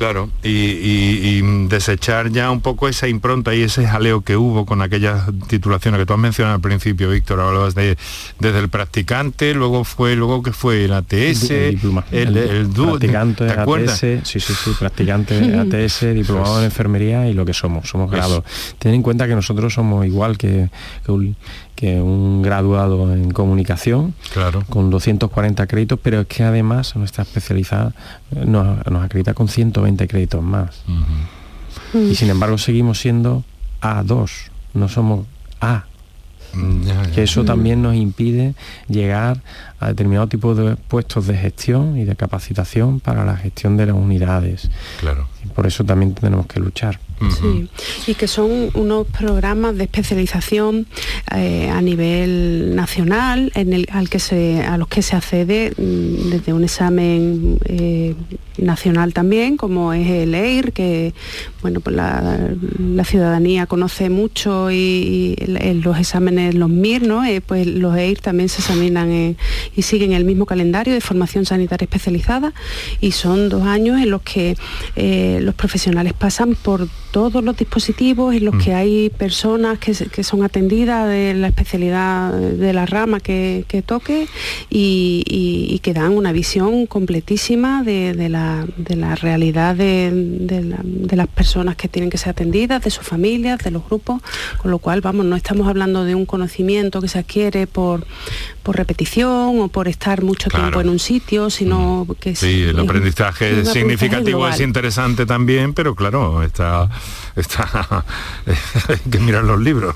Claro, y, y- y desechar ya un poco esa impronta y ese jaleo que hubo con aquellas titulaciones que tú has mencionado al principio, Víctor, hablabas de desde el practicante, luego fue, luego que fue el ATS, El diploma. el, practicante ¿te acuerdas? ATS, sí, sí, sí, practicante <laughs> ATS, diplomado en enfermería y lo que somos, somos grados. Ten en cuenta que nosotros somos igual que, que un, que un graduado en comunicación, claro. con 240 créditos, pero es que además nuestra especialidad eh, nos, nos acredita con 120 créditos más. Y sin embargo seguimos siendo A2, no somos A. Mm, ya, ya. Que eso también nos impide llegar a determinado tipo de puestos de gestión y de capacitación para la gestión de las unidades. Claro. Y por eso también tenemos que luchar. Sí, y que son unos programas de especialización eh, a nivel nacional en el, al que se, a los que se accede mm, desde un examen eh, nacional también, como es el EIR, que bueno, pues la, la ciudadanía conoce mucho y, y el- el- los exámenes, los MIR, ¿no? Eh, pues los EIR también se examinan en- y siguen el mismo calendario de formación sanitaria especializada y son dos años en los que eh, los profesionales pasan por todos los dispositivos en los que hay personas que, que son atendidas de la especialidad de la rama que, que toque y, y- y que dan una visión completísima de, de la, de la realidad de, de la- de las personas que tienen que ser atendidas, de sus familias, de los grupos, con lo cual, vamos, no estamos hablando de un conocimiento que se adquiere por, por repetición o por estar mucho Claro. tiempo en un sitio, sino que es- Sí, el es aprendizaje significativo es interesante también, pero claro, está, está <laughs> hay que mirar los libros.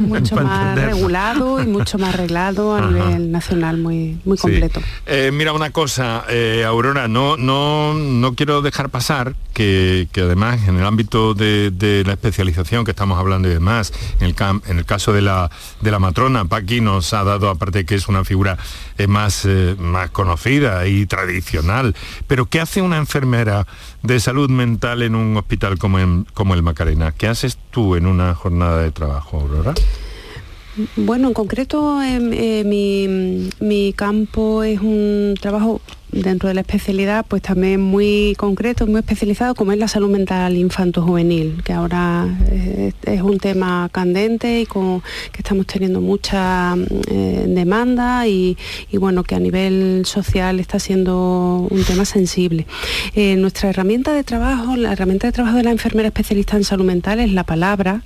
mucho <laughs> para más regulado y mucho más arreglado a Ajá. nivel nacional muy, muy Sí. completo. Eh, mira una cosa, eh, Aurora, no, no, no quiero dejar pasar que, que además en el ámbito de, de la especialización que estamos hablando y demás, en el, cam- en el caso de la, de la matrona, Paqui nos ha dado, aparte que es una figura eh, más, más conocida y tradicional, pero ¿qué hace una enfermera de salud mental en un hospital como, en- como el Macarena? ¿Qué haces tú en una jornada de trabajo, Aurora? Bueno, en concreto em, eh, mi, mi campo es un trabajo dentro de la especialidad, pues también muy concreto, muy especializado, como es la salud mental infanto-juvenil, que ahora eh, es, un tema candente y con, que estamos teniendo mucha eh, demanda y, bueno, que a nivel social está siendo un tema sensible. Eh, nuestra herramienta de trabajo, la herramienta de trabajo de la enfermera especialista en salud mental es la palabra,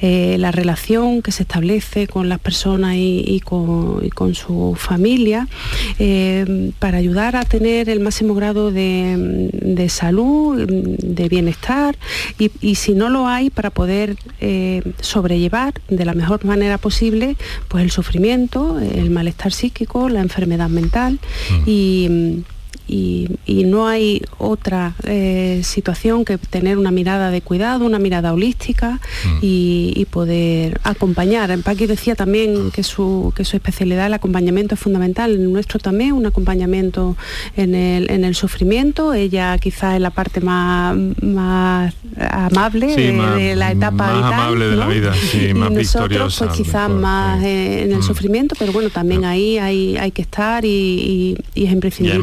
la relación que se establece con las personas y, con, su familia para ayudar a tener el máximo grado de, salud, de bienestar y, si no lo hay, para poder eh, sobrellevar de la mejor manera posible pues el sufrimiento, el malestar psíquico, la enfermedad mental mm. y y, no hay otra eh, situación que tener una mirada de cuidado, una mirada holística mm. y, poder acompañar. Paqui decía también que su, que su especialidad, el acompañamiento es fundamental, el nuestro también, un acompañamiento en el, en el sufrimiento, ella quizás es la parte más, más amable de, la etapa más amable de la vida, sí, más nosotros pues quizás más eh, en el mm. sufrimiento, pero bueno, también ahí hay, hay que estar y, es imprescindible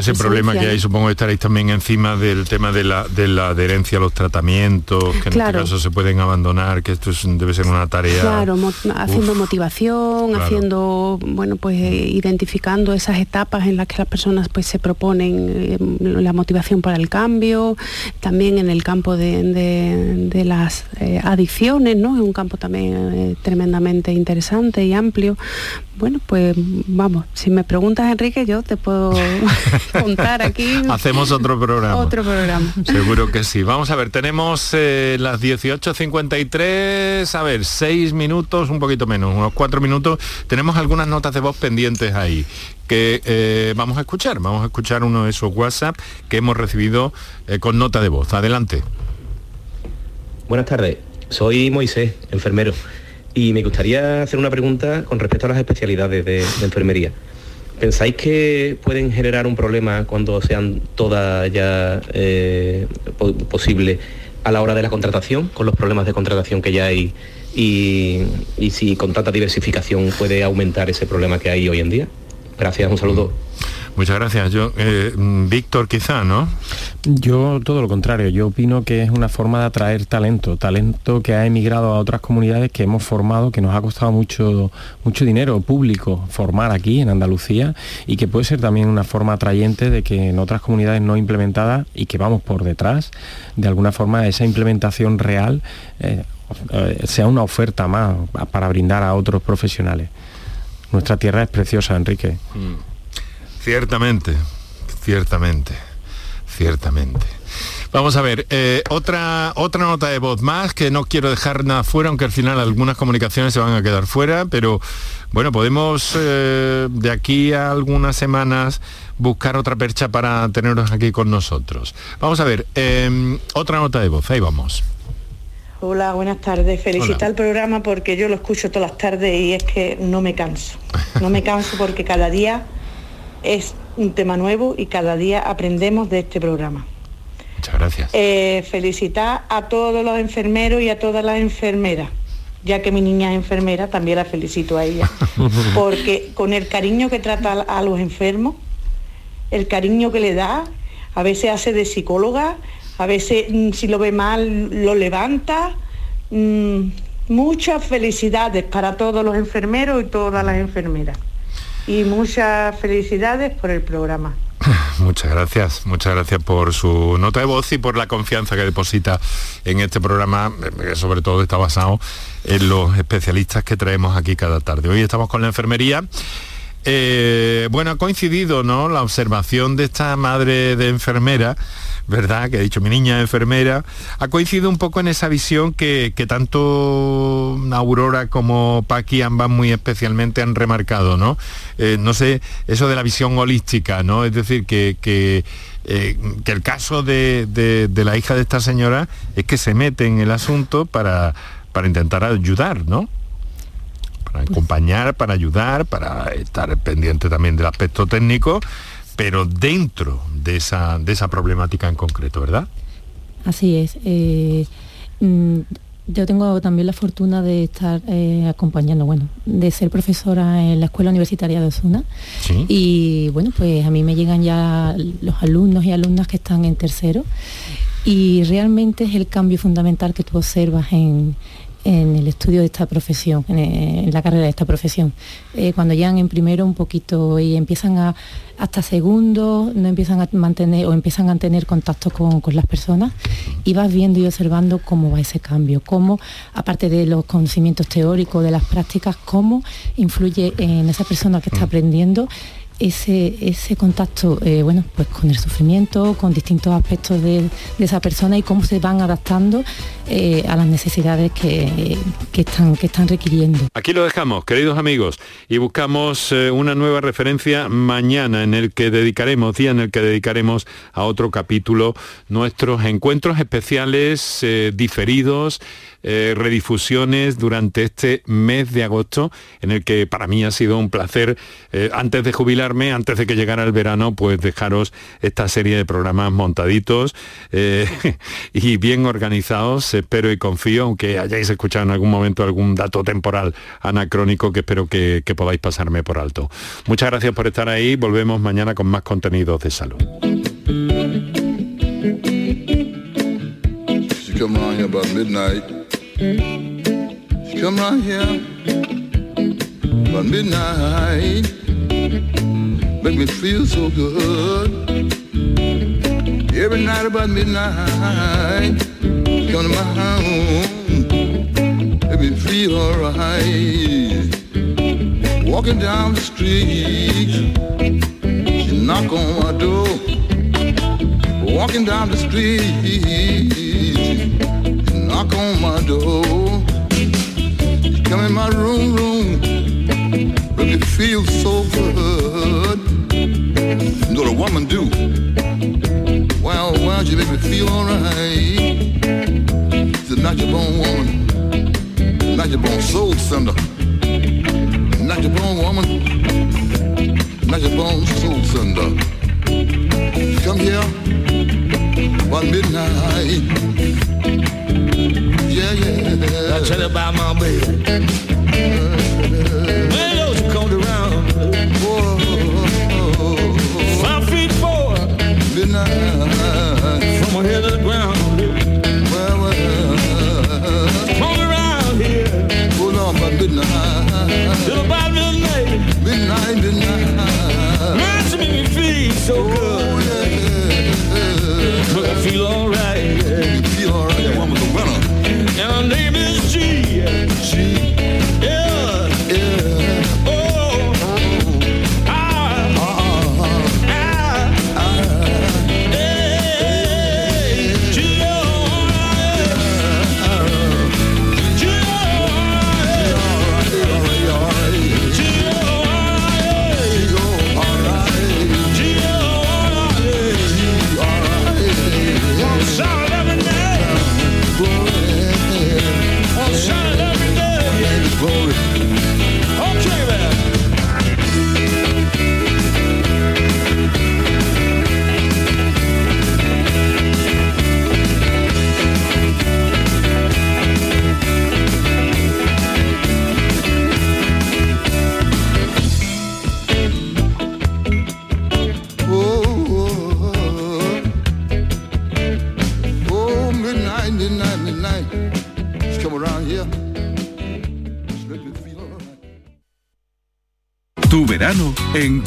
ese problema que hay, supongo que estaréis también encima del tema de la, de la adherencia a los tratamientos, que en este caso se pueden abandonar, que esto debe ser una tarea. Claro, haciendo motivación, haciendo, bueno, pues eh, identificando esas etapas en las que las personas pues se proponen eh, la motivación para el cambio, también en el campo de, las eh, adicciones, ¿no? Es un campo también tremendamente interesante y amplio. Bueno, pues vamos, si me preguntas Enrique, yo te puedo <laughs> contar aquí. Hacemos otro programa. Otro programa. Seguro que sí. Vamos a ver, tenemos eh, las 18.53, a ver, seis minutos, un poquito menos, unos cuatro minutos. Tenemos algunas notas de voz pendientes ahí que eh, vamos a escuchar. Vamos a escuchar uno de esos WhatsApp que hemos recibido eh, con nota de voz. Adelante. Buenas tardes, soy Moisés, enfermero y me gustaría hacer una pregunta con respecto a las especialidades de, enfermería. ¿Pensáis que pueden generar un problema cuando sean todas ya eh, posibles a la hora de la contratación, con los problemas de contratación que ya hay y, y si con tanta diversificación puede aumentar ese problema que hay hoy en día? Gracias, un saludo. Muchas gracias. Yo, eh, mm, Víctor, quizá, ¿no? Yo todo lo contrario. Yo opino que es una forma de atraer talento, talento que ha emigrado a otras comunidades que hemos formado, que nos ha costado mucho, mucho dinero público formar aquí en Andalucía y que puede ser también una forma atrayente de que en otras comunidades no implementadas y que vamos por detrás, de alguna forma esa implementación real eh, eh, sea una oferta más para brindar a otros profesionales. Nuestra tierra es preciosa, Enrique. Mm. Ciertamente, ciertamente, ciertamente. Vamos a ver, eh, otra, otra nota de voz más, que no quiero dejar nada fuera, aunque al final algunas comunicaciones se van a quedar fuera, pero bueno, podemos eh, de aquí a algunas semanas buscar otra percha para tenerlos aquí con nosotros. Vamos a ver, em, otra nota de voz, ahí vamos. Hola, buenas tardes. Felicita el programa porque yo lo escucho todas las tardes y es que no me canso. No me canso porque cada día es un tema nuevo y cada día aprendemos de este programa. Muchas gracias. Eh, felicitar a todos los enfermeros y a todas las enfermeras, ya que mi niña es enfermera, también la felicito a ella, <laughs> porque con el cariño que trata a los enfermos, el cariño que le da, a veces hace de psicóloga, a veces mm, si lo ve mal lo levanta. Mm, muchas felicidades para todos los enfermeros y todas las enfermeras y muchas felicidades por el programa. <laughs> Muchas gracias, muchas gracias por su nota de voz y por la confianza que deposita en este programa, que sobre todo está basado en los especialistas que traemos aquí cada tarde. Hoy estamos con la enfermería. Eh, bueno, ha coincidido ¿no? la observación de esta madre de enfermera ¿verdad? Que ha dicho mi niña enfermera, ha coincidido un poco en esa visión que, tanto Aurora como Paqui ambas muy especialmente han remarcado, ¿no? Eh, no sé, eso de la visión holística, ¿no? Es decir, que, que eh, el caso de, la hija de esta señora es que se mete en el asunto para, para intentar ayudar, ¿no? Para acompañar, para ayudar, para estar pendiente también del aspecto técnico, pero dentro de esa, de esa problemática en concreto, ¿verdad? Así es. Eh, mm, yo tengo también la fortuna de estar eh, acompañando, bueno, de ser profesora en la Escuela Universitaria de Osuna. Y bueno, pues a mí me llegan ya los alumnos y alumnas que están en tercero. Y realmente es el cambio fundamental que tú observas en, en el estudio de esta profesión, en, la carrera de esta profesión. Eh, cuando llegan en primero un poquito y empiezan a, hasta segundo, no empiezan a mantener o empiezan a tener contacto con, las personas y vas viendo y observando cómo va ese cambio, cómo, aparte de los conocimientos teóricos, de las prácticas, cómo influye en esa persona que está mm. aprendiendo ese, ese contacto eh, bueno, pues con el sufrimiento, con distintos aspectos de, esa persona y cómo se van adaptando eh, a las necesidades que, están, que están requiriendo. Aquí lo dejamos, queridos amigos, y buscamos eh, una nueva referencia mañana en el que dedicaremos, día en el que dedicaremos a otro capítulo nuestros encuentros especiales diferidos eh, redifusiones durante este mes de agosto, en el que para mí ha sido un placer, eh, antes de jubilarme, antes de que llegara el verano, pues dejaros esta serie de programas montaditos eh, <laughs> y bien organizados, espero y confío, aunque hayáis escuchado en algún momento algún dato temporal anacrónico que espero que, podáis pasarme por alto. Muchas gracias por estar ahí, volvemos mañana con más contenidos de salud. Come right here about midnight. Make me feel so good. Every night about midnight. Come to my home. Make me feel alright. Walking down the street. She knock on my door. Walking down the street my door. Come in my room, room. Make me feel so good. You know what a woman do? Why don't you make me feel alright? She's a not your bone woman. Not your bone soul sender. Not your bone woman. Not your bone soul sender. Come here one midnight. I tell you about my baby.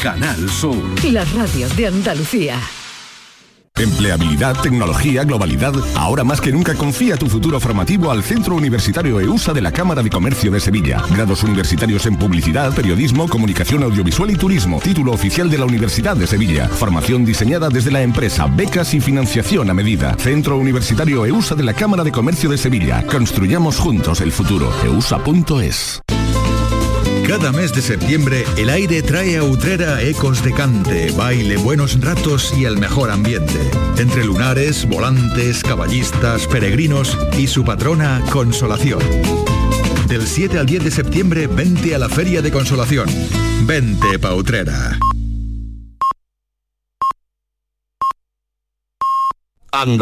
Canal Sur. La radio de Andalucía. Empleabilidad, tecnología, globalidad. Ahora más que nunca confía tu futuro formativo al Centro Universitario EUSA de la Cámara de Comercio de Sevilla. Grados universitarios en publicidad, periodismo, comunicación audiovisual y turismo. Título oficial de la Universidad de Sevilla. Formación diseñada desde la empresa, becas y financiación a medida. Centro Universitario EUSA de la Cámara de Comercio de Sevilla. Construyamos juntos el futuro. EUSA.es. Cada mes de septiembre el aire trae a Utrera ecos de cante, baile, buenos ratos y el mejor ambiente. Entre lunares, volantes, caballistas, peregrinos y su patrona Consolación. Del 7 al 10 de septiembre vente a la Feria de Consolación. Vente pa Utrera.